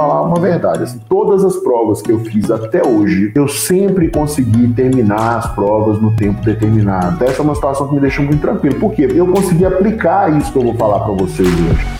falar uma verdade. Assim, todas as provas que eu fiz até hoje, eu sempre consegui terminar as provas no tempo determinado. Essa é uma situação que me deixa muito tranquilo. Por quê? Eu consegui aplicar isso que eu vou falar para vocês hoje.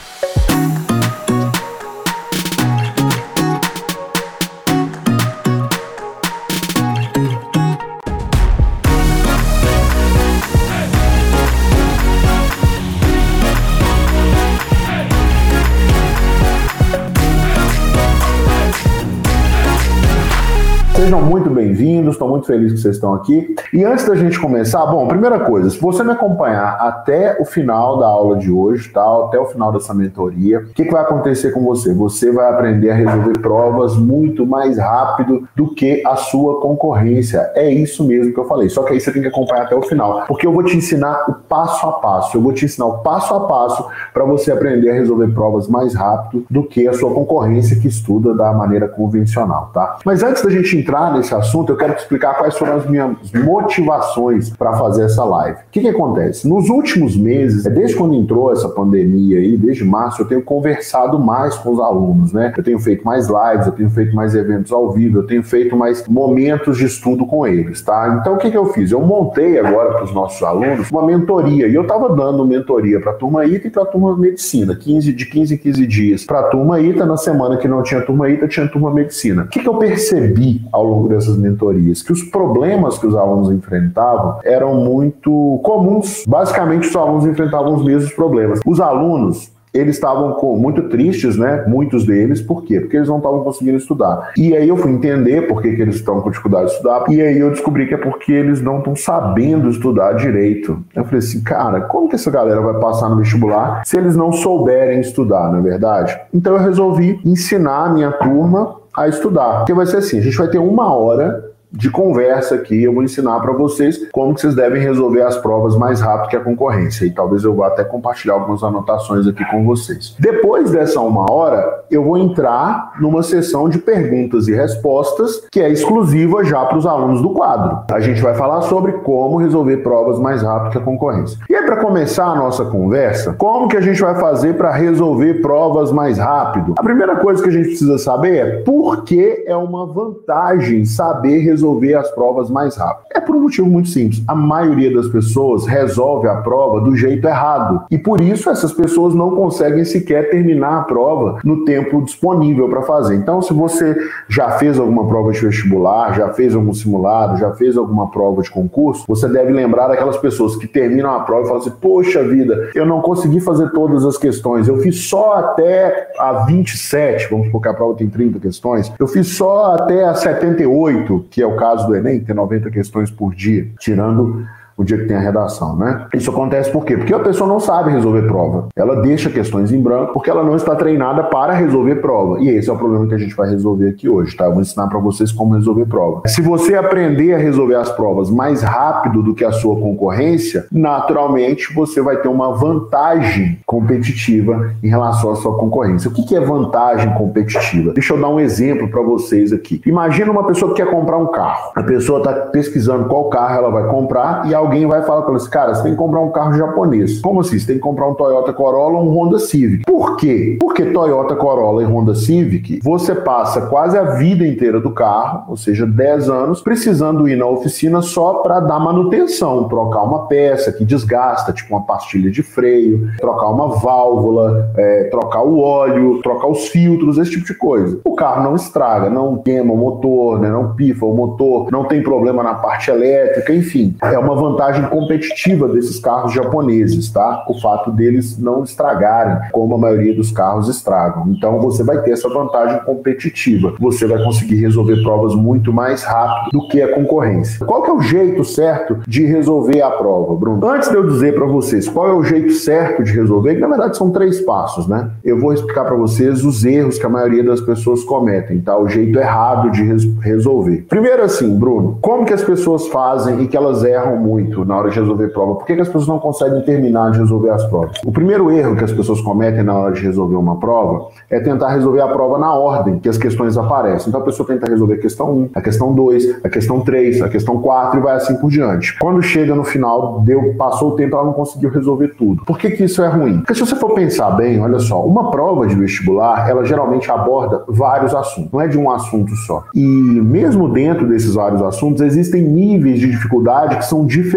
Bem-vindos, estou muito feliz que vocês estão aqui. E antes da gente começar, bom, primeira coisa, se você me acompanhar até o final da aula de hoje, tá? até o final dessa mentoria, o que, que vai acontecer com você? Você vai aprender a resolver provas muito mais rápido do que a sua concorrência. É isso mesmo que eu falei, só que aí você tem que acompanhar até o final, porque eu vou te ensinar o passo a passo, eu vou te ensinar o passo a passo para você aprender a resolver provas mais rápido do que a sua concorrência que estuda da maneira convencional, tá? Mas antes da gente entrar nesse assunto, eu quero te explicar quais foram as minhas motivações para fazer essa live. O que, que acontece? Nos últimos meses, desde quando entrou essa pandemia aí, desde março, eu tenho conversado mais com os alunos, né? Eu tenho feito mais lives, eu tenho feito mais eventos ao vivo, eu tenho feito mais momentos de estudo com eles, tá? Então o que, que eu fiz? Eu montei agora para os nossos alunos uma mentoria e eu estava dando mentoria para a turma ITA e para a turma medicina, 15, de 15 em 15 dias. Para a turma ITA, na semana que não tinha turma ITA, tinha turma medicina. O que, que eu percebi ao longo dessas mentorias, que os problemas que os alunos enfrentavam eram muito comuns. Basicamente, os alunos enfrentavam os mesmos problemas. Os alunos eles estavam muito tristes, né? Muitos deles, por quê? Porque eles não estavam conseguindo estudar. E aí eu fui entender por que, que eles estão com dificuldade de estudar, e aí eu descobri que é porque eles não estão sabendo estudar direito. Eu falei assim, cara, como que essa galera vai passar no vestibular se eles não souberem estudar, não é verdade? Então eu resolvi ensinar a minha turma a estudar. Porque vai ser assim, a gente vai ter uma hora de conversa aqui, eu vou ensinar para vocês como que vocês devem resolver as provas mais rápido que a concorrência. E talvez eu vá até compartilhar algumas anotações aqui com vocês. Depois dessa uma hora, eu vou entrar numa sessão de perguntas e respostas que é exclusiva já para os alunos do quadro. A gente vai falar sobre como resolver provas mais rápido que a concorrência. E aí, para começar a nossa conversa, como que a gente vai fazer para resolver provas mais rápido? A primeira coisa que a gente precisa saber é por que é uma vantagem saber resolver resolver as provas mais rápido? É por um motivo muito simples. A maioria das pessoas resolve a prova do jeito errado. E por isso essas pessoas não conseguem sequer terminar a prova no tempo disponível para fazer. Então, se você já fez alguma prova de vestibular, já fez algum simulado, já fez alguma prova de concurso, você deve lembrar daquelas pessoas que terminam a prova e falam assim: Poxa vida, eu não consegui fazer todas as questões, eu fiz só até a 27, vamos supor que a prova tem 30 questões, eu fiz só até a 78, que é o caso do Enem, que tem 90 questões por dia, tirando o dia que tem a redação, né? Isso acontece por quê? Porque a pessoa não sabe resolver prova. Ela deixa questões em branco porque ela não está treinada para resolver prova. E esse é o problema que a gente vai resolver aqui hoje, tá? Eu vou ensinar para vocês como resolver prova. Se você aprender a resolver as provas mais rápido do que a sua concorrência, naturalmente você vai ter uma vantagem competitiva em relação à sua concorrência. O que é vantagem competitiva? Deixa eu dar um exemplo para vocês aqui. Imagina uma pessoa que quer comprar um carro. A pessoa está pesquisando qual carro ela vai comprar e alguém alguém vai falar para você, cara, você tem que comprar um carro japonês. Como assim? Você tem que comprar um Toyota Corolla ou um Honda Civic. Por quê? Porque Toyota Corolla e Honda Civic, você passa quase a vida inteira do carro, ou seja, 10 anos, precisando ir na oficina só para dar manutenção, trocar uma peça que desgasta, tipo uma pastilha de freio, trocar uma válvula, é, trocar o óleo, trocar os filtros, esse tipo de coisa. O carro não estraga, não queima o motor, né, não pifa o motor, não tem problema na parte elétrica, enfim, é uma vantagem vantagem competitiva desses carros japoneses, tá? O fato deles não estragarem como a maioria dos carros estragam. Então você vai ter essa vantagem competitiva. Você vai conseguir resolver provas muito mais rápido do que a concorrência. Qual que é o jeito certo de resolver a prova, Bruno? Antes de eu dizer para vocês qual é o jeito certo de resolver, que na verdade são três passos, né? Eu vou explicar para vocês os erros que a maioria das pessoas cometem, tá? O jeito errado de res resolver. Primeiro assim, Bruno, como que as pessoas fazem e que elas erram muito? Na hora de resolver prova? Por que, que as pessoas não conseguem terminar de resolver as provas? O primeiro erro que as pessoas cometem na hora de resolver uma prova é tentar resolver a prova na ordem que as questões aparecem. Então a pessoa tenta resolver a questão 1, a questão 2, a questão 3, a questão 4 e vai assim por diante. Quando chega no final, deu, passou o tempo, ela não conseguiu resolver tudo. Por que, que isso é ruim? Porque se você for pensar bem, olha só, uma prova de vestibular, ela geralmente aborda vários assuntos, não é de um assunto só. E mesmo dentro desses vários assuntos, existem níveis de dificuldade que são diferentes.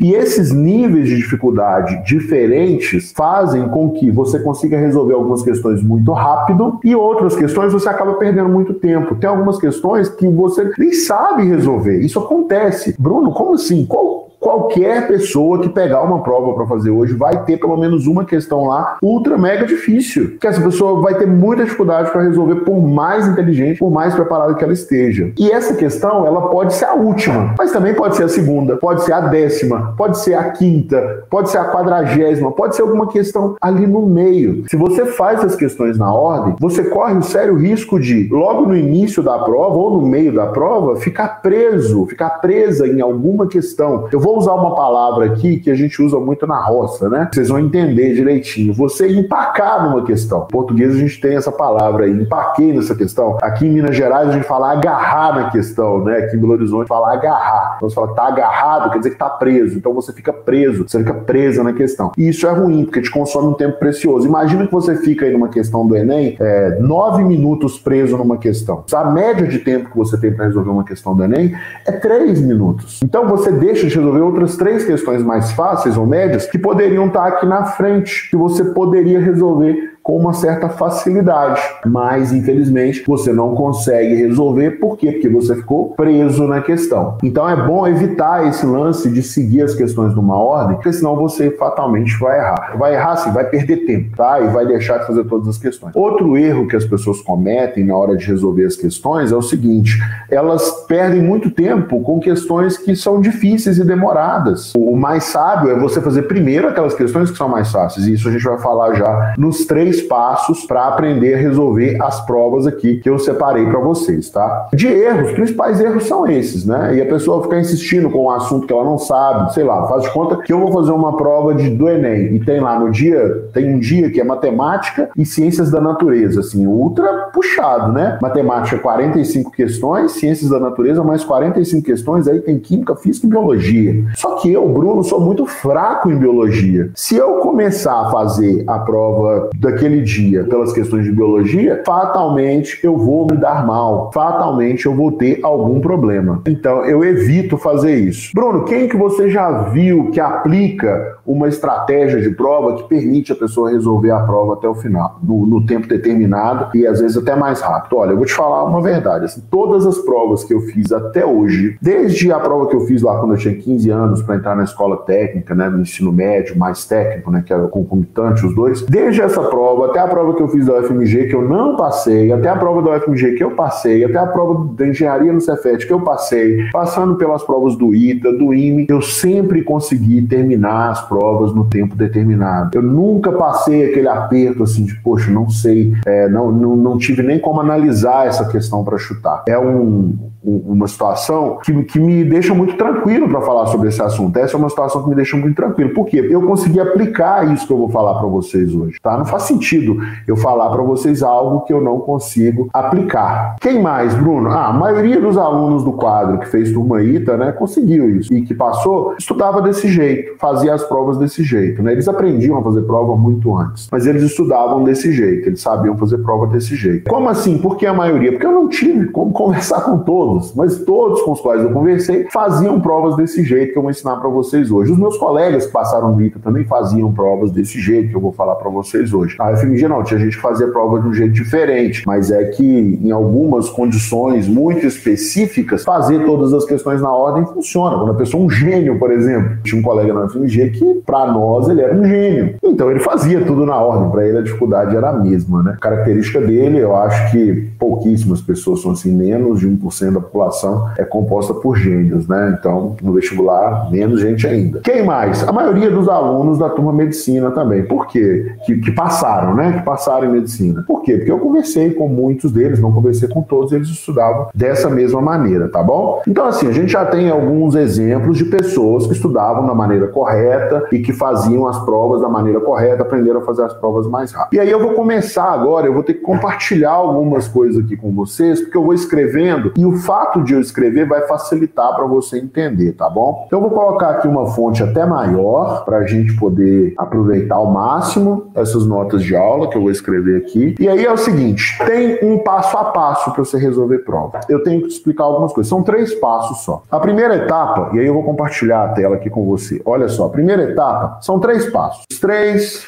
E esses níveis de dificuldade diferentes fazem com que você consiga resolver algumas questões muito rápido e outras questões você acaba perdendo muito tempo. Tem algumas questões que você nem sabe resolver. Isso acontece. Bruno, como assim? Qual qualquer pessoa que pegar uma prova para fazer hoje vai ter pelo menos uma questão lá ultra mega difícil. Que essa pessoa vai ter muita dificuldade para resolver, por mais inteligente, por mais preparada que ela esteja. E essa questão, ela pode ser a última, mas também pode ser a segunda, pode ser a décima, pode ser a quinta, pode ser a quadragésima, pode ser alguma questão ali no meio. Se você faz as questões na ordem, você corre o sério risco de, logo no início da prova ou no meio da prova, ficar preso, ficar presa em alguma questão. Eu vou vou usar uma palavra aqui que a gente usa muito na roça, né? Vocês vão entender direitinho. Você empacar numa questão. Em português a gente tem essa palavra aí, empaquei nessa questão. Aqui em Minas Gerais a gente fala agarrar na questão, né? Aqui em Belo Horizonte fala agarrar. Então você fala tá agarrado, quer dizer que tá preso. Então você fica preso, você fica presa na questão. E isso é ruim, porque te consome um tempo precioso. Imagina que você fica aí numa questão do Enem, é, nove minutos preso numa questão. A média de tempo que você tem para resolver uma questão do Enem é três minutos. Então você deixa de resolver outras três questões mais fáceis ou médias que poderiam estar aqui na frente, que você poderia resolver com uma certa facilidade. Mas, infelizmente, você não consegue resolver. Por quê? Porque você ficou preso na questão. Então é bom evitar esse lance de seguir as questões numa ordem, porque senão você fatalmente vai errar. Vai errar sim, vai perder tempo, tá? E vai deixar de fazer todas as questões. Outro erro que as pessoas cometem na hora de resolver as questões é o seguinte: elas perdem muito tempo com questões que são difíceis e demoradas. O mais sábio é você fazer primeiro aquelas questões que são mais fáceis. E isso a gente vai falar já nos três três passos para aprender a resolver as provas aqui que eu separei para vocês, tá? De erros, os principais erros são esses, né? E a pessoa ficar insistindo com um assunto que ela não sabe, sei lá, faz de conta que eu vou fazer uma prova de, do Enem e tem lá no dia, tem um dia que é matemática e ciências da natureza, assim, ultra puxado, né? Matemática 45 questões, ciências da natureza mais 45 questões, aí tem química, física e biologia. Só que eu, Bruno, sou muito fraco em biologia. Se eu começar a fazer a prova daqui naquele dia pelas questões de biologia, fatalmente eu vou me dar mal, fatalmente eu vou ter algum problema. Então eu evito fazer isso. Bruno, quem que você já viu que aplica uma estratégia de prova que permite a pessoa resolver a prova até o final, no, no tempo determinado e às vezes até mais rápido? Olha, eu vou te falar uma verdade. Assim, todas as provas que eu fiz até hoje, desde a prova que eu fiz lá quando eu tinha 15 anos para entrar na escola técnica, né, no ensino médio, mais técnico, né, que era concomitante os dois, desde essa prova até a prova que eu fiz da UFMG que eu não passei, até a prova da UFMG que eu passei, até a prova da engenharia no Cefet que eu passei, passando pelas provas do ITA, do IME, eu sempre consegui terminar as provas no tempo determinado. Eu nunca passei aquele aperto assim de, poxa, não sei, é, não, não, não tive nem como analisar essa questão para chutar. É um, uma situação que, que me deixa muito tranquilo para falar sobre esse assunto. Essa é uma situação que me deixa muito tranquilo. Por quê? Eu consegui aplicar isso que eu vou falar para vocês hoje, tá? Não faz sentido eu falar para vocês algo que eu não consigo aplicar. Quem mais, Bruno? Ah, a maioria dos alunos do quadro que fez turma ITA, né, conseguiu isso e que passou, estudava desse jeito, fazia as provas desse jeito, né? Eles aprendiam a fazer prova muito antes, mas eles estudavam desse jeito, eles sabiam fazer prova desse jeito. Como assim? Por que a maioria? Porque eu não tive como conversar com todos todos, mas todos com os quais eu conversei faziam provas desse jeito que eu vou ensinar para vocês hoje. Os meus colegas que passaram no ITA também faziam provas desse jeito que eu vou falar para vocês hoje. A FMG não, tinha gente que fazia prova de um jeito diferente, mas é que em algumas condições muito específicas, fazer todas as questões na ordem funciona. Quando a pessoa é um gênio, por exemplo, tinha um colega na FMG que para nós ele era um gênio. Então ele fazia tudo na ordem, para ele a dificuldade era a mesma, né? A característica dele, eu acho que pouquíssimas pessoas são assim, menos de 1% da população é composta por gênios, né? Então, no vestibular, menos gente ainda. Quem mais? A maioria dos alunos da turma medicina também. Por quê? Que, que passaram, né? Que passaram em medicina. Por quê? Porque eu conversei com muitos deles, não conversei com todos, eles estudavam dessa mesma maneira, tá bom? Então, assim, a gente já tem alguns exemplos de pessoas que estudavam da maneira correta e que faziam as provas da maneira correta, aprenderam a fazer as provas mais rápido. E aí eu vou começar agora, eu vou ter que compartilhar algumas coisas aqui com vocês, porque eu vou escrevendo e o fato de eu escrever vai facilitar para você entender, tá bom? Então eu vou colocar aqui uma fonte até maior para a gente poder aproveitar ao máximo essas notas de aula que eu vou escrever aqui. E aí é o seguinte, tem um passo a passo para você resolver prova. Eu tenho que te explicar algumas coisas. São três passos só. A primeira etapa, e aí eu vou compartilhar a tela aqui com você. Olha só, a primeira etapa são três passos. Três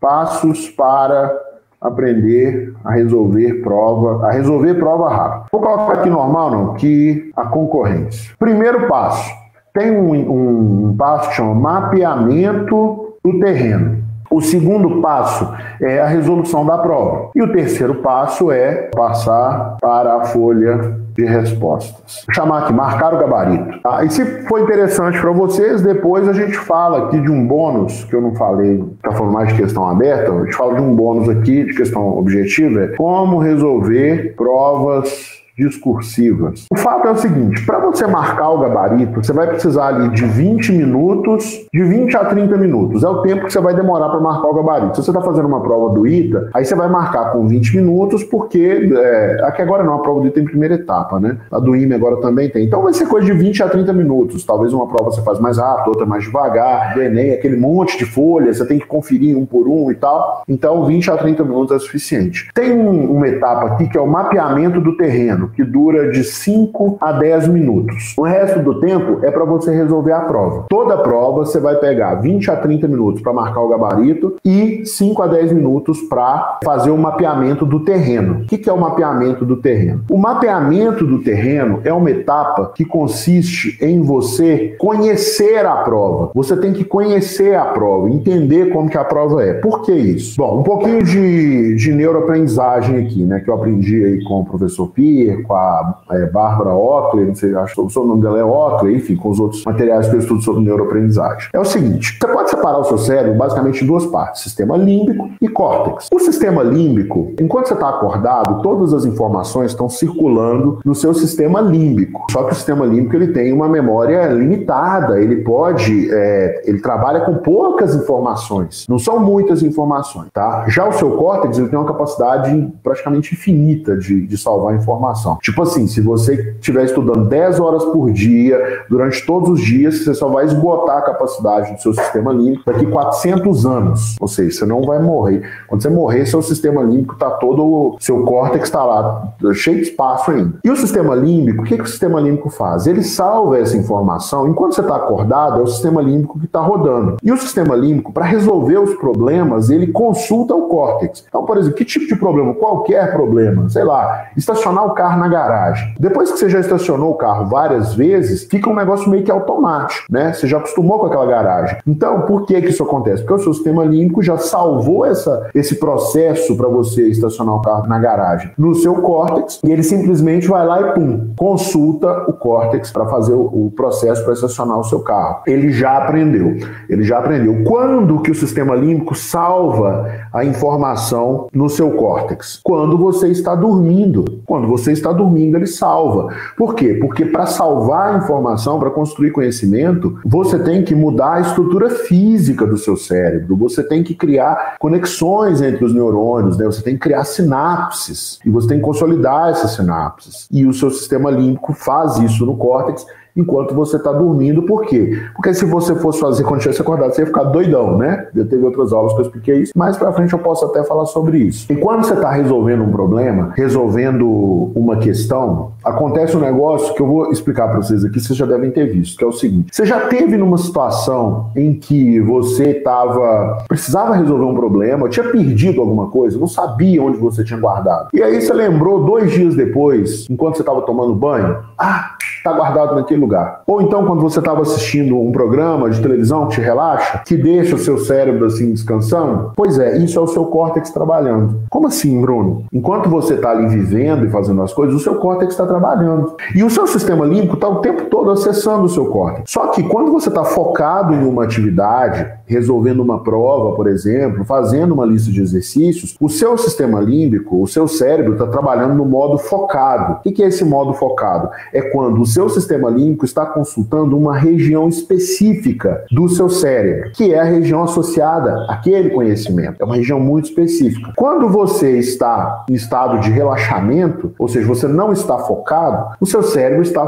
passos para aprender a resolver prova, a resolver prova rápido. Vou colocar aqui normal, não, que a concorrência. Primeiro passo, tem um, um, um passo que chama mapeamento do terreno. O segundo passo é a resolução da prova. E o terceiro passo é passar para a folha de respostas. Vou chamar aqui, marcar o gabarito. Tá? E se for interessante para vocês, depois a gente fala aqui de um bônus, que eu não falei, está falando mais de questão aberta, a gente fala de um bônus aqui, de questão objetiva, é como resolver provas discursivas. O fato é o seguinte: para você marcar o gabarito, você vai precisar ali de 20 minutos, de 20 a 30 minutos. É o tempo que você vai demorar para marcar o gabarito. Se você está fazendo uma prova do ITA, aí você vai marcar com 20 minutos, porque é, aqui agora não, a prova do ITA em primeira etapa, né? A do IME agora também tem. Então vai ser coisa de 20 a 30 minutos. Talvez uma prova você faz mais rápido, outra mais devagar. Do Enem, aquele monte de folhas, você tem que conferir um por um e tal. Então 20 a 30 minutos é suficiente. Tem um, uma etapa aqui que é o mapeamento do terreno que dura de 5 a 10 minutos. O resto do tempo é para você resolver a prova. Toda prova você vai pegar 20 a 30 minutos para marcar o gabarito e 5 a 10 minutos para fazer o mapeamento do terreno. O que é o mapeamento do terreno? O mapeamento do terreno é uma etapa que consiste em você conhecer a prova. Você tem que conhecer a prova, entender como que a prova é. Por que isso? Bom, um pouquinho de, de neuroaprendizagem aqui, né, que eu aprendi aí com o professor Pierre, com a é, Bárbara Otley, não sei, acho que o nome dela é Otley, enfim, com os outros materiais que eu estudo sobre neuroaprendizagem. É o seguinte, você pode separar o seu cérebro basicamente em duas partes, sistema límbico e córtex. O sistema límbico, enquanto você está acordado, todas as informações estão circulando no seu sistema límbico. Só que o sistema límbico ele tem uma memória limitada, ele pode, é, ele trabalha com poucas informações, não são muitas informações, tá? Já o seu córtex ele tem uma capacidade praticamente infinita de, de salvar informação Tipo assim, se você estiver estudando 10 horas por dia, durante todos os dias, você só vai esgotar a capacidade do seu sistema límbico daqui 400 anos. Ou seja, você não vai morrer. Quando você morrer, seu sistema límbico está todo, seu córtex está lá, cheio de espaço ainda. E o sistema límbico, o que, que o sistema límbico faz? Ele salva essa informação. Enquanto você está acordado, é o sistema límbico que está rodando. E o sistema límbico, para resolver os problemas, ele consulta o córtex. Então, por exemplo, que tipo de problema? Qualquer problema. Sei lá, estacionar o carro na garagem. Depois que você já estacionou o carro várias vezes, fica um negócio meio que automático, né? Você já acostumou com aquela garagem. Então, por que que isso acontece? Porque o seu sistema límbico já salvou essa, esse processo para você estacionar o carro na garagem no seu córtex e ele simplesmente vai lá e pum, consulta o córtex para fazer o, o processo para estacionar o seu carro. Ele já aprendeu. Ele já aprendeu. Quando que o sistema límbico salva a informação no seu córtex? Quando você está dormindo. Quando você está dormindo, ele salva. Por quê? Porque para salvar informação, para construir conhecimento, você tem que mudar a estrutura física do seu cérebro, você tem que criar conexões entre os neurônios, né? você tem que criar sinapses e você tem que consolidar essas sinapses. E o seu sistema límbico faz isso no córtex enquanto você está dormindo. Por quê? Porque se você fosse fazer quando tivesse acordado, você ia ficar doidão, né? Já teve outras aulas que eu expliquei isso. Mais para frente eu posso até falar sobre isso. E quando você está resolvendo um problema, resolvendo uma questão, acontece um negócio que eu vou explicar para vocês aqui, vocês já devem ter visto, que é o seguinte: você já teve numa situação em que você estava precisava resolver um problema, tinha perdido alguma coisa, não sabia onde você tinha guardado. E aí você lembrou dois dias depois, enquanto você estava tomando banho, ah, tá guardado naquele. Ou então, quando você estava assistindo um programa de televisão que te relaxa, que deixa o seu cérebro assim descansando, pois é, isso é o seu córtex trabalhando. Como assim, Bruno? Enquanto você está ali vivendo e fazendo as coisas, o seu córtex está trabalhando. E o seu sistema límbico está o tempo todo acessando o seu córtex. Só que quando você está focado em uma atividade, resolvendo uma prova, por exemplo, fazendo uma lista de exercícios, o seu sistema límbico, o seu cérebro está trabalhando no modo focado. O que é esse modo focado? É quando o seu sistema límbico está consultando uma região específica do seu cérebro, que é a região associada àquele conhecimento. É uma região muito específica. Quando você está em estado de relaxamento, ou seja, você não está focado, o seu cérebro está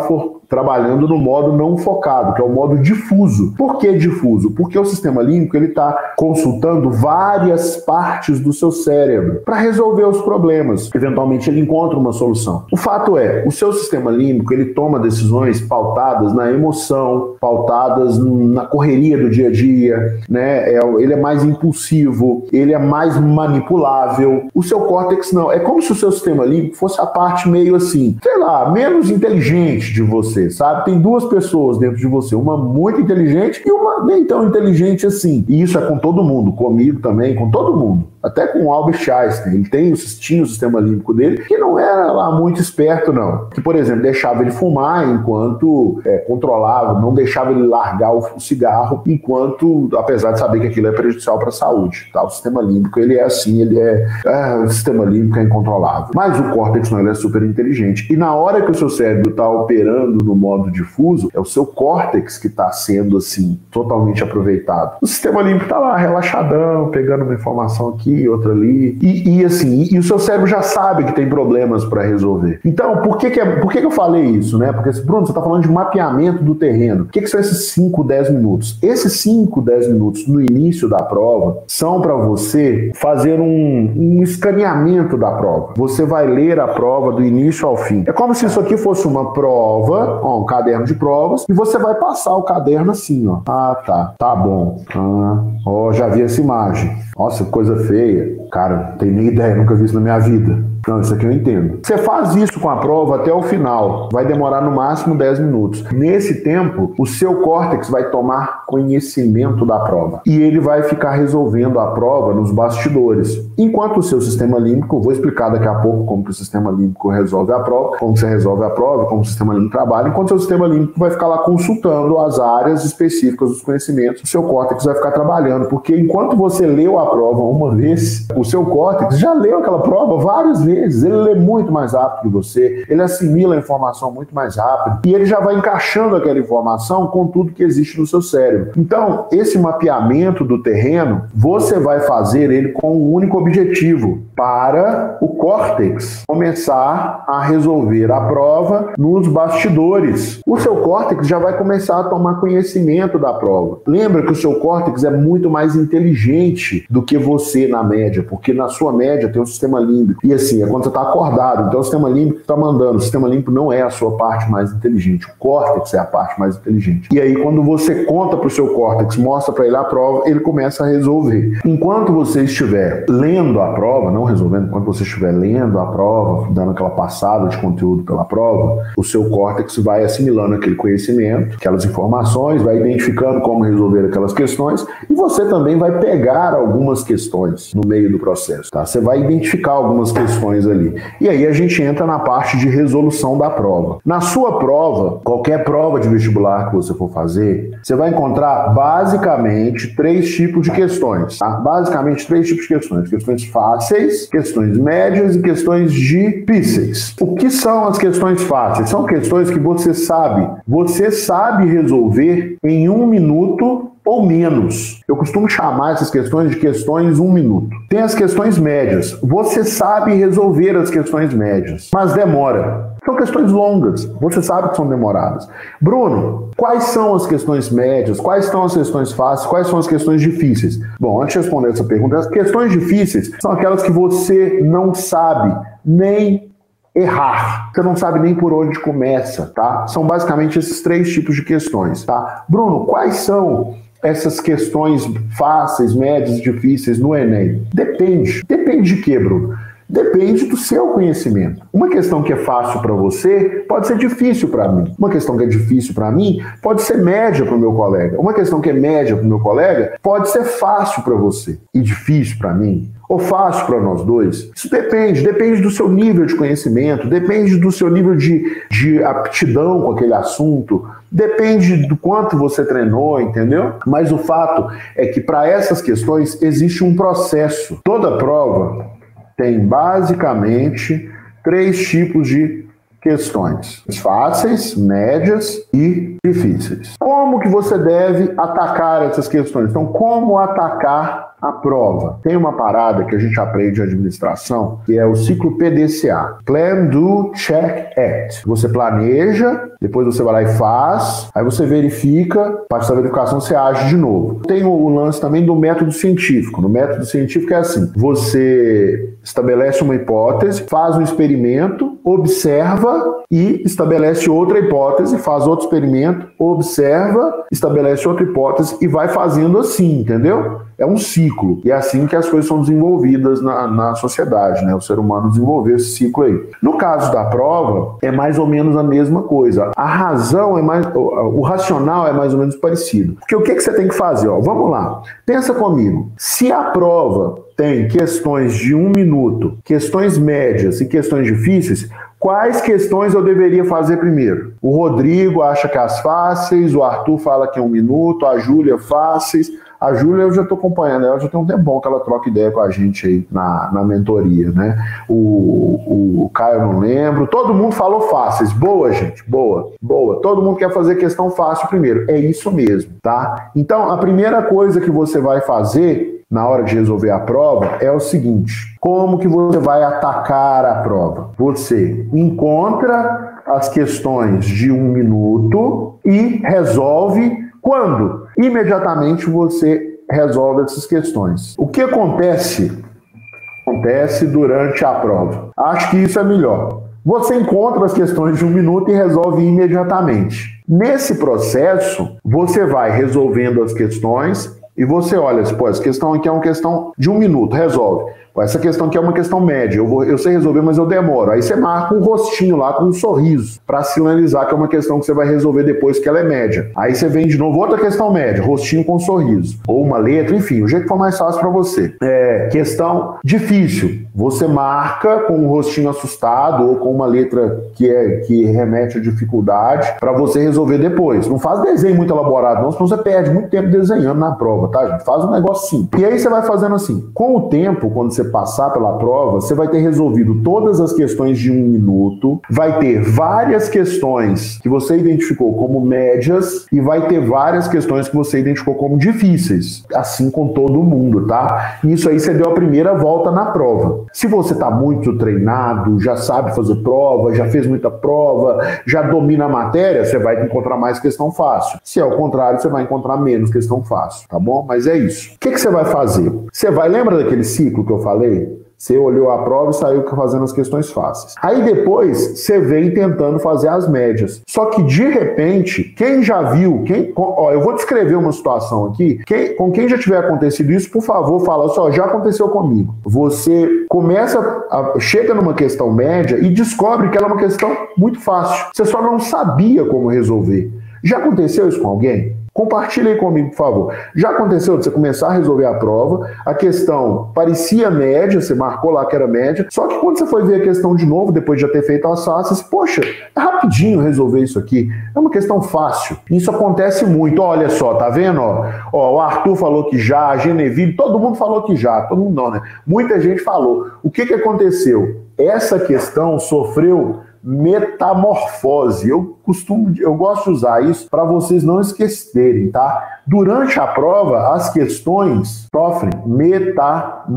trabalhando no modo não focado, que é o modo difuso. Por que difuso? Porque o sistema límbico ele está consultando várias partes do seu cérebro para resolver os problemas. Eventualmente ele encontra uma solução. O fato é, o seu sistema límbico ele toma decisões pautadas na emoção, pautadas na correria do dia a dia, né? É, ele é mais impulsivo, ele é mais manipulável. O seu córtex não. É como se o seu sistema límbico fosse a parte meio assim, sei lá, menos inteligente de você você, sabe? Tem duas pessoas dentro de você, uma muito inteligente e uma nem tão inteligente assim. E isso é com todo mundo, comigo também, com todo mundo até com o Albert Einstein, ele tem, tinha o sistema límbico dele, que não era lá muito esperto, não. Que, por exemplo, deixava ele fumar enquanto é, controlava, não deixava ele largar o, cigarro, enquanto, apesar de saber que aquilo é prejudicial para a saúde. Tá? O sistema límbico, ele é assim, ele é, é. O sistema límbico é incontrolável. Mas o córtex não, é super inteligente. E na hora que o seu cérebro está operando no modo difuso, é o seu córtex que está sendo, assim, totalmente aproveitado. O sistema límbico está lá, relaxadão, pegando uma informação aqui aqui, outra ali. E, e assim, e, e, o seu cérebro já sabe que tem problemas para resolver. Então, por que, que, é, por que, que eu falei isso, né? Porque, Bruno, você está falando de mapeamento do terreno. O que, que são esses 5, 10 minutos? Esses 5, 10 minutos no início da prova são para você fazer um, um escaneamento da prova. Você vai ler a prova do início ao fim. É como se isso aqui fosse uma prova, ó, um caderno de provas, e você vai passar o caderno assim, ó. Ah, tá, tá bom. Ah, ó, já vi essa imagem. Nossa, coisa feia. Cara, não tenho nem ideia, nunca vi isso na minha vida. Não, isso aqui eu entendo. Você faz isso com a prova até o final. Vai demorar no máximo 10 minutos. Nesse tempo, o seu córtex vai tomar conhecimento da prova. E ele vai ficar resolvendo a prova nos bastidores. Enquanto o seu sistema límbico, vou explicar daqui a pouco como que o sistema límbico resolve a prova, como você resolve a prova, como o sistema límbico trabalha, enquanto o seu sistema límbico vai ficar lá consultando as áreas específicas dos conhecimentos, o seu córtex vai ficar trabalhando. Porque enquanto você leu a prova uma vez, o seu córtex já leu aquela prova várias vezes vezes, ele lê muito mais rápido que você, ele assimila a informação muito mais rápido e ele já vai encaixando aquela informação com tudo que existe no seu cérebro. Então, esse mapeamento do terreno, você vai fazer ele com um único objetivo, para o córtex começar a resolver a prova nos bastidores. O seu córtex já vai começar a tomar conhecimento da prova. Lembra que o seu córtex é muito mais inteligente do que você na média, porque na sua média tem um sistema límbico. E assim, é quando você está acordado. Então o sistema límbico está mandando. O sistema límbico não é a sua parte mais inteligente. O córtex é a parte mais inteligente. E aí, quando você conta para o seu córtex, mostra para ele a prova, ele começa a resolver. Enquanto você estiver lendo a prova, não resolvendo, quando você estiver lendo a prova, dando aquela passada de conteúdo pela prova, o seu córtex vai assimilando aquele conhecimento, aquelas informações, vai identificando como resolver aquelas questões e você também vai pegar algumas questões no meio do processo, tá? Você vai identificar algumas questões ali. E aí a gente entra na parte de resolução da prova. Na sua prova, qualquer prova de vestibular que você for fazer, você vai encontrar basicamente três tipos de questões, tá? Basicamente três tipos de questões: questões fáceis, questões médias e questões difíceis. O que são as questões fáceis? São questões que você sabe, você sabe resolver em um minuto ou menos. Eu costumo chamar essas questões de questões um minuto. Tem as questões médias. Você sabe resolver as questões médias, mas demora. São questões longas, você sabe que são demoradas. Bruno, quais são as questões médias? Quais são as questões fáceis? Quais são as questões difíceis? Bom, antes de responder essa pergunta, as questões difíceis são aquelas que você não sabe nem errar. Você não sabe nem por onde começa, tá? São basicamente esses três tipos de questões, tá? Bruno, quais são essas questões fáceis, médias difíceis no Enem? Depende. Depende de quê, Bruno? Depende do seu conhecimento. Uma questão que é fácil para você pode ser difícil para mim. Uma questão que é difícil para mim pode ser média para o meu colega. Uma questão que é média para o meu colega pode ser fácil para você e difícil para mim ou fácil para nós dois? Isso depende, depende do seu nível de conhecimento, depende do seu nível de, de aptidão com aquele assunto, depende do quanto você treinou, entendeu? Mas o fato é que para essas questões existe um processo. Toda prova tem basicamente três tipos de questões: fáceis, médias e difíceis. Como que você deve atacar essas questões? Então, como atacar a prova. Tem uma parada que a gente aprende em administração, que é o ciclo PDCA. Plan, Do, Check, Act. Você planeja, depois você vai lá e faz, aí você verifica, a partir da verificação você age de novo. Tem o lance também do método científico. No método científico é assim: você estabelece uma hipótese, faz um experimento, observa e estabelece outra hipótese, faz outro experimento, observa, estabelece outra hipótese e vai fazendo assim, entendeu? é um ciclo. E é assim que as coisas são desenvolvidas na, na sociedade, né? O ser humano desenvolveu esse ciclo aí. No caso da prova, é mais ou menos a mesma coisa. A razão é mais. O, racional é mais ou menos parecido. Porque o que, que você tem que fazer? Ó, vamos lá. Pensa comigo. Se a prova tem questões de um minuto, questões médias e questões difíceis, Quais questões eu deveria fazer primeiro? O Rodrigo acha que as fáceis, o Arthur fala que é um minuto, a Júlia fáceis, a Júlia, eu já estou acompanhando ela, já tem um tempo bom que ela troca ideia com a gente aí na, na mentoria, né? O, o, o Caio não lembro. Todo mundo falou fáceis. Boa, gente, boa, boa. Todo mundo quer fazer questão fácil primeiro. É isso mesmo, tá? Então, a primeira coisa que você vai fazer na hora de resolver a prova é o seguinte: como que você vai atacar a prova? Você encontra as questões de um minuto e resolve quando? Imediatamente você resolve essas questões. O que acontece? Acontece durante a prova. Acho que isso é melhor. Você encontra as questões de um minuto e resolve imediatamente. Nesse processo, você vai resolvendo as questões e você olha, pô, essa questão aqui é uma questão de um minuto, resolve. Essa questão aqui é uma questão média, eu, vou, eu sei resolver, mas eu demoro. Aí você marca um rostinho lá com um sorriso para sinalizar que é uma questão que você vai resolver depois que ela é média. Aí você vem de novo outra questão média, rostinho com um sorriso. Ou uma letra, enfim, o jeito que for mais fácil para você. É, questão difícil. Você marca com um rostinho assustado ou com uma letra que, é, que remete à dificuldade para você resolver depois. Não faz desenho muito elaborado, não, senão você perde muito tempo desenhando na prova, tá, gente? Faz um negócio simples. E aí você vai fazendo assim. Com o tempo, quando você passar pela prova, você vai ter resolvido todas as questões de um minuto, vai ter várias questões que você identificou como médias e vai ter várias questões que você identificou como difíceis, assim com todo mundo, tá? Isso aí você deu a primeira volta na prova. Se você está muito treinado, já sabe fazer prova, já fez muita prova, já domina a matéria, você vai encontrar mais questão fácil. Se é o contrário, você vai encontrar menos questão fácil, tá bom? Mas é isso. O que, que você vai fazer? Você vai, lembra daquele ciclo que eu falei? Falei, você olhou a prova e saiu fazendo as questões fáceis. Aí depois você vem tentando fazer as médias. Só que de repente, quem já viu, quem, ó, eu vou descrever uma situação aqui. Quem, com quem já tiver acontecido isso, por favor, fala só, já aconteceu comigo. Você começa, a, chega numa questão média e descobre que ela é uma questão muito fácil. Você só não sabia como resolver. Já aconteceu isso com alguém? Compartilhe comigo, por favor. Já aconteceu de você começar a resolver a prova, a questão parecia média, você marcou lá que era média, só que quando você foi ver a questão de novo, depois de já ter feito as fáceis, poxa, é rapidinho resolver isso aqui. É uma questão fácil. Isso acontece muito. Olha só, tá vendo? Ó, o Arthur falou que já, a Geneville, todo mundo falou que já, todo mundo não, né? Muita gente falou. O que, que aconteceu? Essa questão sofreu metamorfose. Eu costumo, eu gosto de usar isso para vocês não esquecerem, tá? Durante a prova, as questões sofrem metamorfose.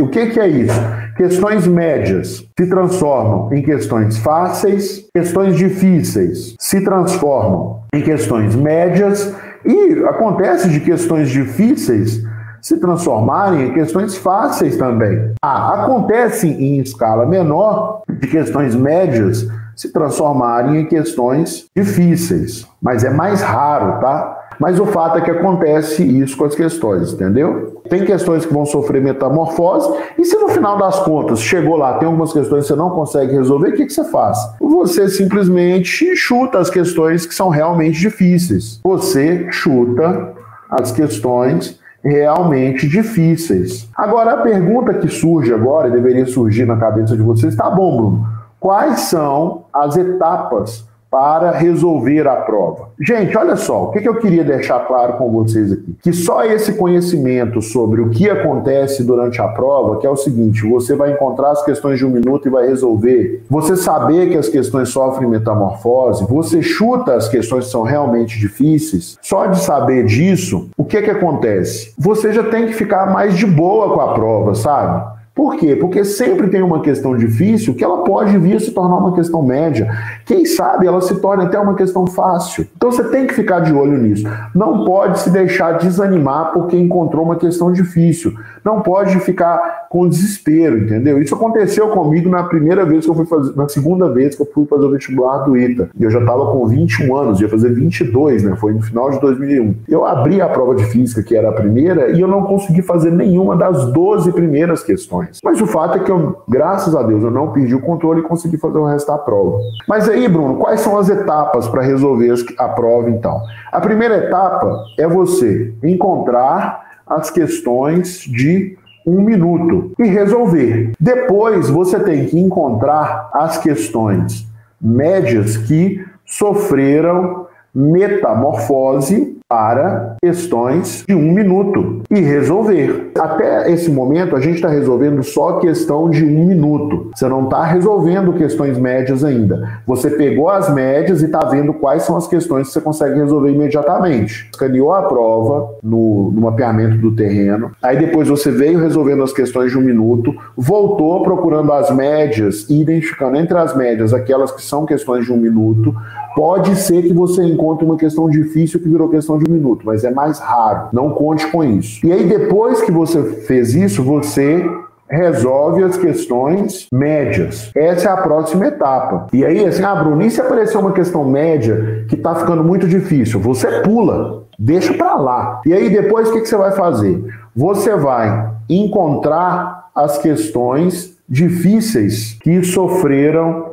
O que, que é isso? Questões médias se transformam em questões fáceis, questões difíceis se transformam em questões médias e acontece de questões difíceis se transformarem em questões fáceis também. Ah, acontece em escala menor de questões médias se transformarem em questões difíceis, mas é mais raro, tá? Mas o fato é que acontece isso com as questões, entendeu? Tem questões que vão sofrer metamorfose, e se no final das contas chegou lá, tem algumas questões que você não consegue resolver, o que, que você faz? Você simplesmente chuta as questões que são realmente difíceis. Você chuta as questões realmente difíceis. Agora, a pergunta que surge agora, deveria surgir na cabeça de vocês, tá bom, Bruno, quais são as etapas para resolver a prova. Gente, olha só, o que eu queria deixar claro com vocês aqui? Que só esse conhecimento sobre o que acontece durante a prova, que é o seguinte: você vai encontrar as questões de um minuto e vai resolver. Você saber que as questões sofrem metamorfose, você chuta as questões que são realmente difíceis. Só de saber disso, o que que acontece? Você já tem que ficar mais de boa com a prova, sabe? Por quê? Porque sempre tem uma questão difícil que ela pode vir a se tornar uma questão média. Quem sabe ela se torne até uma questão fácil. Então você tem que ficar de olho nisso. Não pode se deixar desanimar porque encontrou uma questão difícil. Não pode ficar com desespero, entendeu? Isso aconteceu comigo na primeira vez que eu fui fazer, na segunda vez que eu fui fazer o vestibular do ITA. Eu já estava com 21 anos, ia fazer 22, né? Foi no final de 2001. Eu abri a prova de física, que era a primeira, e eu não consegui fazer nenhuma das 12 primeiras questões Mas o fato é que eu, graças a Deus, eu não perdi o controle e consegui fazer o resto da prova. Mas aí, Bruno, quais são as etapas para resolver a prova, então? A primeira etapa é você encontrar as questões de um minuto e resolver. Depois você tem que encontrar as questões médias que sofreram metamorfose para questões de um minuto e resolver. Até esse momento, a gente está resolvendo só questão de um minuto. Você não está resolvendo questões médias ainda. Você pegou as médias e está vendo quais são as questões que você consegue resolver imediatamente. Escaneou a prova no, no mapeamento do terreno, aí depois você veio resolvendo as questões de um minuto, voltou procurando as médias e identificando entre as médias aquelas que são questões de um minuto, Pode ser que você encontre uma questão difícil que virou questão de um minuto, mas é mais raro. Não conte com isso. E aí, depois que você fez isso, você resolve as questões médias. Essa é a próxima etapa. E aí, assim, ah, Bruno, e se aparecer uma questão média que está ficando muito difícil? Você pula, deixa para lá. E aí, depois, o que, que você vai fazer? Você vai encontrar as questões difíceis que sofreram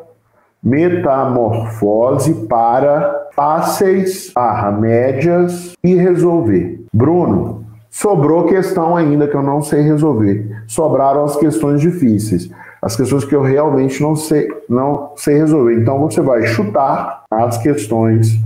metamorfose para fáceis barra médias e resolver. Bruno, sobrou questão ainda que eu não sei resolver. Sobraram as questões difíceis, as questões que eu realmente não sei, não sei resolver. Então você vai chutar as questões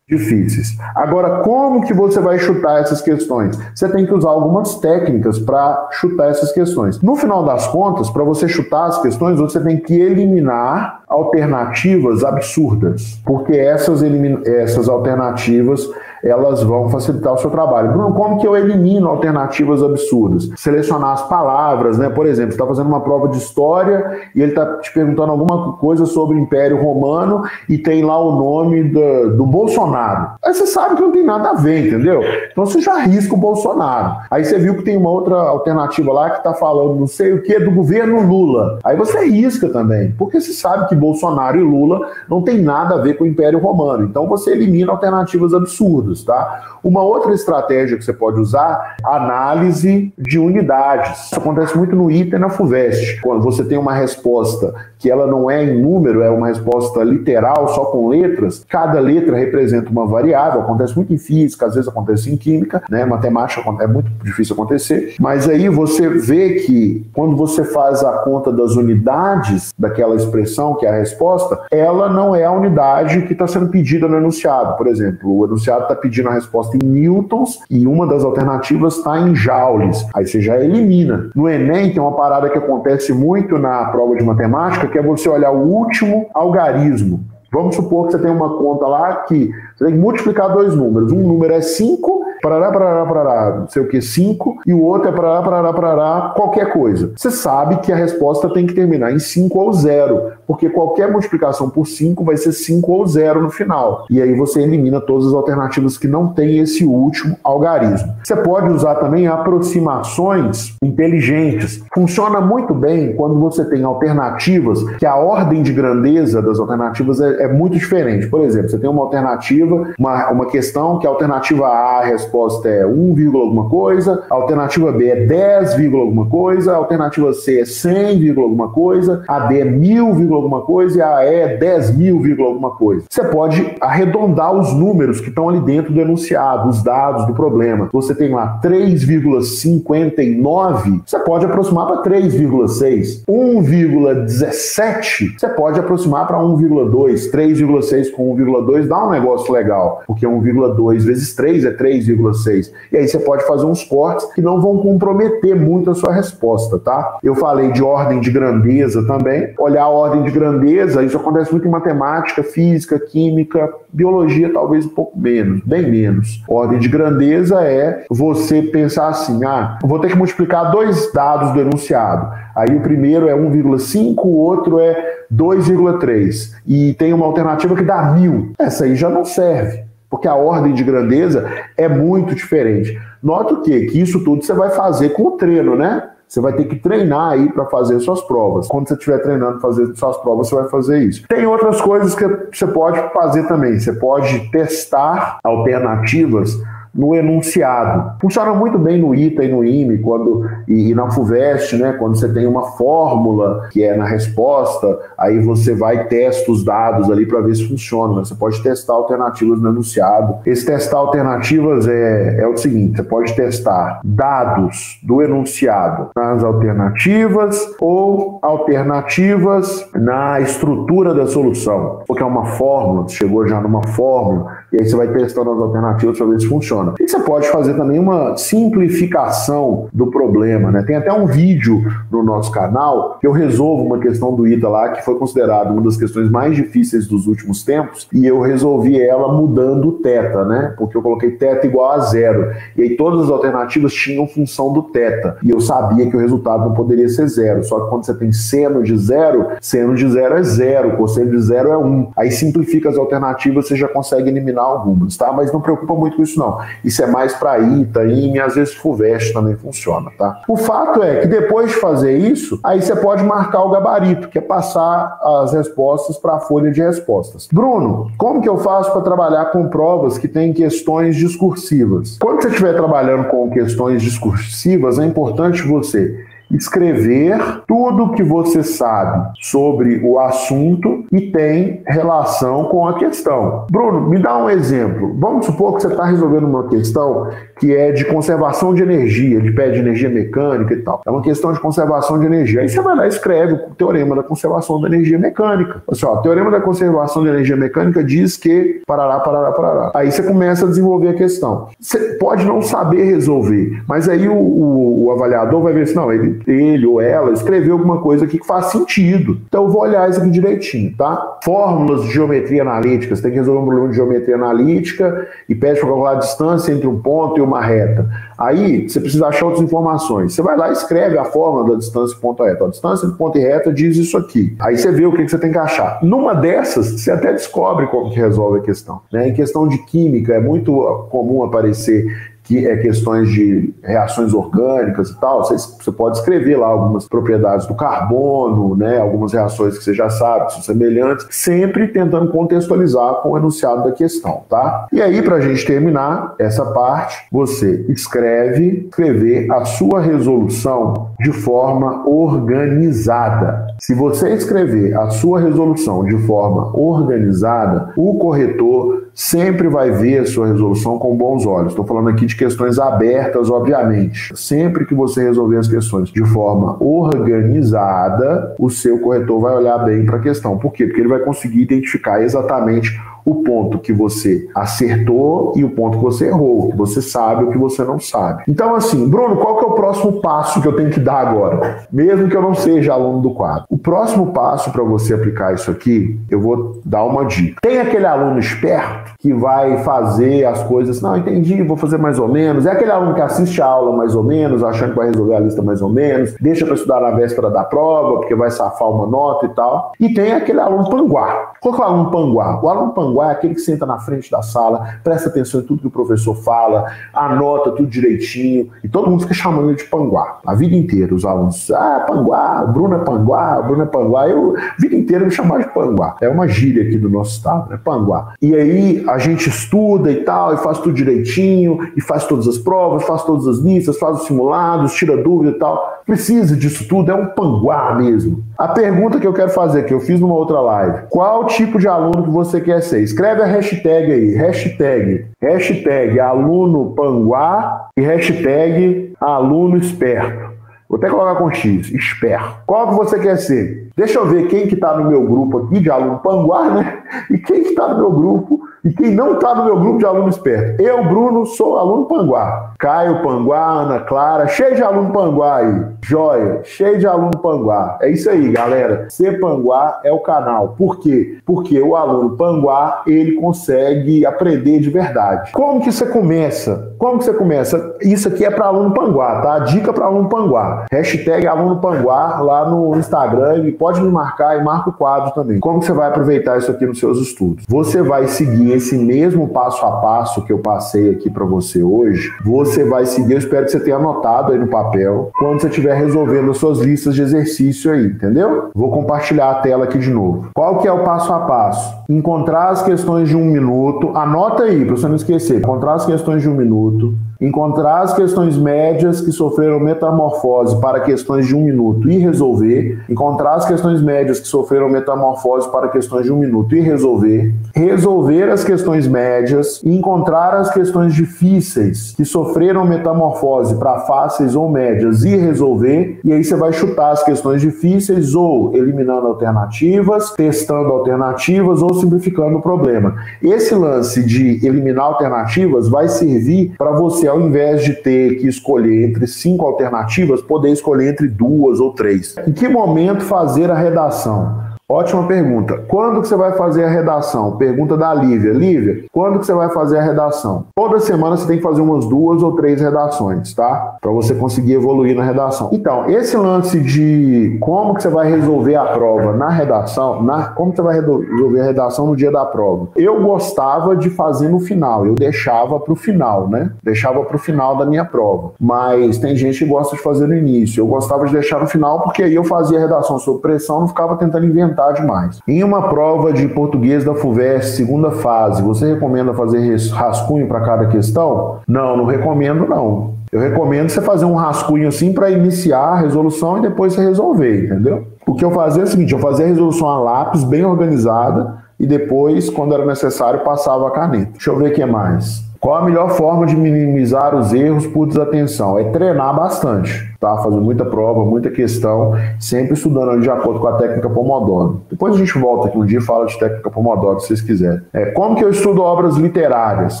difíceis. Agora, como que você vai chutar essas questões? Você tem que usar algumas técnicas para chutar essas questões. No final das contas, para você chutar as questões, você tem que eliminar alternativas absurdas, porque essas, essas alternativas elas vão facilitar o seu trabalho. Bruno, como que eu elimino alternativas absurdas? Selecionar as palavras, né? Por exemplo, está fazendo uma prova de história e ele está te perguntando alguma coisa sobre o Império Romano e tem lá o nome do, do Bolsonaro. Aí você sabe que não tem nada a ver, entendeu? Então você já risca o Bolsonaro. Aí você viu que tem uma outra alternativa lá que está falando não sei o que do governo Lula. Aí você risca também, porque você sabe que Bolsonaro e Lula não tem nada a ver com o Império Romano. Então você elimina alternativas absurdas tá? Uma outra estratégia que você pode usar, análise de unidades. Isso acontece muito no ITA e na FUVEST. Quando você tem uma resposta que ela não é em número, é uma resposta literal, só com letras, cada letra representa uma variável, acontece muito em física, às vezes acontece em química, né? Matemática é muito difícil acontecer, mas aí você vê que quando você faz a conta das unidades daquela expressão, que é a resposta, ela não é a unidade que está sendo pedida no enunciado. Por exemplo, o enunciado está pedindo a resposta em newtons e uma das alternativas está em joules. Aí você já elimina. No Enem tem uma parada que acontece muito na prova de matemática, que é você olhar o último algarismo. Vamos supor que você tem uma conta lá que você tem que multiplicar dois números. Um número é 5 parará, parará, parará, não sei o que, 5, e o outro é parará, parará, parará, qualquer coisa. Você sabe que a resposta tem que terminar em 5 ou 0, porque qualquer multiplicação por 5 vai ser 5 ou 0 no final. E aí você elimina todas as alternativas que não tem esse último algarismo. Você pode usar também aproximações inteligentes. Funciona muito bem quando você tem alternativas que a ordem de grandeza das alternativas é, é muito diferente. Por exemplo, você tem uma alternativa, uma, uma questão que a alternativa A, a resposta é 1, alguma coisa, a alternativa B é 10, alguma coisa, a alternativa C é 100, alguma coisa, a D é 1000, alguma coisa e a E é 10 mil, alguma coisa. Você pode arredondar os números que estão ali dentro do enunciado, os dados do problema. Você tem lá 3,59, você pode aproximar para 3,6. 1,17, você pode aproximar para 1,2. 3,6 com 1,2 dá um negócio legal, porque 1,2 vezes 3 é 3,6. E aí você pode fazer uns cortes que não vão comprometer muito a sua resposta, tá? Eu falei de ordem de grandeza também. Olhar a ordem de grandeza, isso acontece muito em matemática, física, química, biologia talvez um pouco menos, bem menos. Ordem de grandeza é você pensar assim: ah, vou ter que multiplicar dois dados do enunciado. Aí o primeiro é 1,5, o outro é 2,3. E tem uma alternativa que dá mil. Essa aí já não serve, porque a ordem de grandeza é muito diferente. Nota o quê? Que isso tudo você vai fazer com o treino, né? Você vai ter que treinar aí para fazer suas provas. Quando você estiver treinando fazer suas provas, você vai fazer isso. Tem outras coisas que você pode fazer também. Você pode testar alternativas no enunciado. Funciona muito bem no ITA e no IME quando, e, e, na FUVEST, né, quando você tem uma fórmula que é na resposta, aí você vai e testa os dados ali para ver se funciona. Você pode testar alternativas no enunciado. Esse testar alternativas é, é o seguinte: você pode testar dados do enunciado nas alternativas ou alternativas na estrutura da solução, porque é uma fórmula, chegou já numa fórmula, e aí você vai testando as alternativas para ver se funciona. E você pode fazer também uma simplificação do problema, né? Tem até um vídeo no nosso canal que eu resolvo uma questão do ITA lá, que foi considerada uma das questões mais difíceis dos últimos tempos, e eu resolvi ela mudando o teta, né? Porque eu coloquei teta igual a zero. E aí todas as alternativas tinham função do teta. E eu sabia que o resultado não poderia ser zero. Só que quando você tem seno de zero, seno de zero é zero, cosseno de zero é um. Aí simplifica as alternativas, você já consegue eliminar algumas, tá? Mas não preocupa muito com isso não. Isso é mais para ITA, IME, às vezes FUVEST também funciona, tá? O fato é que depois de fazer isso, aí você pode marcar o gabarito, que é passar as respostas para a folha de respostas. Bruno, como que eu faço para trabalhar com provas que têm questões discursivas? Quando você estiver trabalhando com questões discursivas, é importante você escrever tudo que você sabe sobre o assunto e tem relação com a questão. Bruno, me dá um exemplo. Vamos supor que você está resolvendo uma questão que é de conservação de energia, de pé de energia mecânica e tal. É uma questão de conservação de energia. Aí você vai lá e escreve o teorema da conservação da energia mecânica. Assim, ó, o teorema da conservação de energia mecânica diz que parará, parará, parará. Aí você começa a desenvolver a questão. Você pode não saber resolver, mas aí o, o, o avaliador vai ver assim, não, ele ele ou ela escreveu alguma coisa aqui que faz sentido. Então eu vou olhar isso aqui direitinho, tá? Fórmulas de geometria analítica, você tem que resolver um problema de geometria analítica e pede para calcular a distância entre um ponto e uma reta. Aí você precisa achar outras informações. Você vai lá e escreve a fórmula da distância ponto reta. A distância entre ponto e reta diz isso aqui. Aí você vê o que você tem que achar. Numa dessas, você até descobre como que resolve a questão. Né? Em questão de química, é muito comum aparecer que é questões de reações orgânicas e tal, você, pode escrever lá algumas propriedades do carbono, né, algumas reações que você já sabe, que são semelhantes, sempre tentando contextualizar com o enunciado da questão, tá? E aí, para a gente terminar essa parte, você escreve, escrever a sua resolução de forma organizada. Se você escrever a sua resolução de forma organizada, o corretor sempre vai ver a sua resolução com bons olhos. Estou falando aqui de questões abertas, obviamente. Sempre que você resolver as questões de forma organizada, o seu corretor vai olhar bem para a questão. Por quê? Porque ele vai conseguir identificar exatamente o ponto que você acertou e o ponto que você errou, que você sabe o que você não sabe. Então, assim, Bruno, qual que é o próximo passo que eu tenho que dar agora? Mesmo que eu não seja aluno do quadro. O próximo passo para você aplicar isso aqui, eu vou dar uma dica. Tem aquele aluno esperto que vai fazer as coisas, não, entendi, vou fazer mais ou menos, é aquele aluno que assiste a aula mais ou menos, achando que vai resolver a lista mais ou menos, deixa para estudar na véspera da prova, porque vai safar uma nota e tal. E tem aquele aluno panguá. Qual que é o aluno panguá? O aluno panguá é aquele que senta na frente da sala, presta atenção em tudo que o professor fala, anota tudo direitinho, e todo mundo fica chamando ele de panguá. A vida inteira, os alunos, ah, panguá, Bruno é panguá, Bruno é panguá. Eu, a vida inteira me chamava de panguá. É uma gíria aqui do nosso estado, né? Panguá. E aí a gente estuda e tal, e faz tudo direitinho, e faz todas as provas, faz todas as listas, faz os simulados, tira dúvida e tal. Precisa disso tudo, é um panguá mesmo. A pergunta que eu quero fazer, que eu fiz numa outra live, qual tipo de aluno que você quer ser? Escreve a hashtag aí, hashtag, hashtag aluno panguá e hashtag aluno esperto. Vou até colocar com X, esperto. Qual que você quer ser? Deixa eu ver quem que está no meu grupo aqui de aluno panguá, né? E quem que está no meu grupo e quem não está no meu grupo de aluno esperto. Eu, Bruno, sou aluno panguá. Caio Panguá, Ana Clara, cheio de aluno panguá aí. Joia, cheio de aluno panguá. É isso aí, galera. Ser panguá é o canal. Por quê? Porque o aluno panguá, ele consegue aprender de verdade. Como que você começa? Como que você começa? Isso aqui é para aluno panguá, tá? Dica para aluno panguá. Hashtag aluno panguá lá no Instagram e pode me marcar e marca o quadro também. Como você vai aproveitar isso aqui nos seus estudos? Você vai seguir esse mesmo passo a passo que eu passei aqui para você hoje. Você você vai seguir. Eu espero que você tenha anotado aí no papel quando você estiver resolvendo as suas listas de exercício aí, entendeu? Vou compartilhar a tela aqui de novo. Qual que é o passo a passo? Encontrar as questões de um minuto. Anota aí para você não esquecer. Encontrar as questões de um minuto encontrar as questões médias que sofreram metamorfose para questões de um minuto e resolver, encontrar as questões médias que sofreram metamorfose para questões de um minuto e resolver, resolver as questões médias e encontrar as questões difíceis que sofreram metamorfose para fáceis ou médias e resolver, e aí você vai chutar as questões difíceis ou eliminando alternativas, testando alternativas ou simplificando o problema. Esse lance de eliminar alternativas vai servir para você ao invés de ter que escolher entre cinco alternativas, poder escolher entre duas ou três. Em que momento fazer a redação? Ótima pergunta. Quando que você vai fazer a redação? Pergunta da Lívia. Lívia, quando que você vai fazer a redação? Toda semana você tem que fazer umas duas ou três redações, tá? Para você conseguir evoluir na redação. Então, esse lance de como que você vai resolver a prova na redação, na, como você vai resolver a redação no dia da prova? Eu gostava de fazer no final, eu deixava para o final, né? Deixava para o final da minha prova. Mas tem gente que gosta de fazer no início. Eu gostava de deixar no final porque aí eu fazia a redação sob pressão, não ficava tentando inventar demais. Em uma prova de português da FUVEST, segunda fase, você recomenda fazer rascunho para cada questão? Não, não recomendo não. Eu recomendo você fazer um rascunho assim para iniciar a resolução e depois você resolver, entendeu? O que eu fazia é o seguinte, eu fazia a resolução a lápis, bem organizada, e depois, quando era necessário, passava a caneta. Deixa eu ver o que mais. Qual a melhor forma de minimizar os erros por desatenção? É treinar bastante, tá? Fazer muita prova, muita questão, sempre estudando de acordo com a técnica Pomodoro. Depois a gente volta aqui um dia e fala de técnica Pomodoro, se vocês quiserem. É, como que eu estudo obras literárias?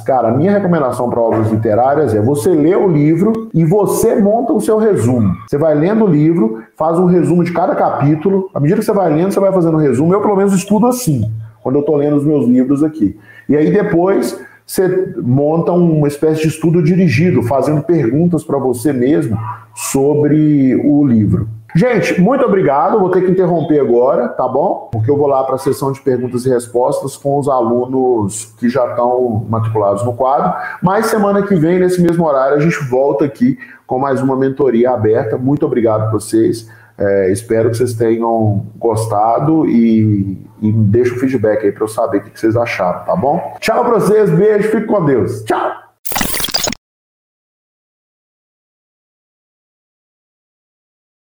Cara, a minha recomendação para obras literárias é você ler o livro e você monta o seu resumo. Você vai lendo o livro, faz um resumo de cada capítulo. À medida que você vai lendo, você vai fazendo um resumo. Eu, pelo menos, estudo assim, quando eu estou lendo os meus livros aqui. E aí depois você monta uma espécie de estudo dirigido, fazendo perguntas para você mesmo sobre o livro. Gente, muito obrigado. Vou ter que interromper agora, tá bom? Porque eu vou lá para a sessão de perguntas e respostas com os alunos que já estão matriculados no quadro. Mas semana que vem, nesse mesmo horário, a gente volta aqui com mais uma mentoria aberta. Muito obrigado a vocês. É, espero que vocês tenham gostado e, e deixe um feedback aí para eu saber o que vocês acharam, tá bom? Tchau para vocês, beijo, fique com Deus. Tchau!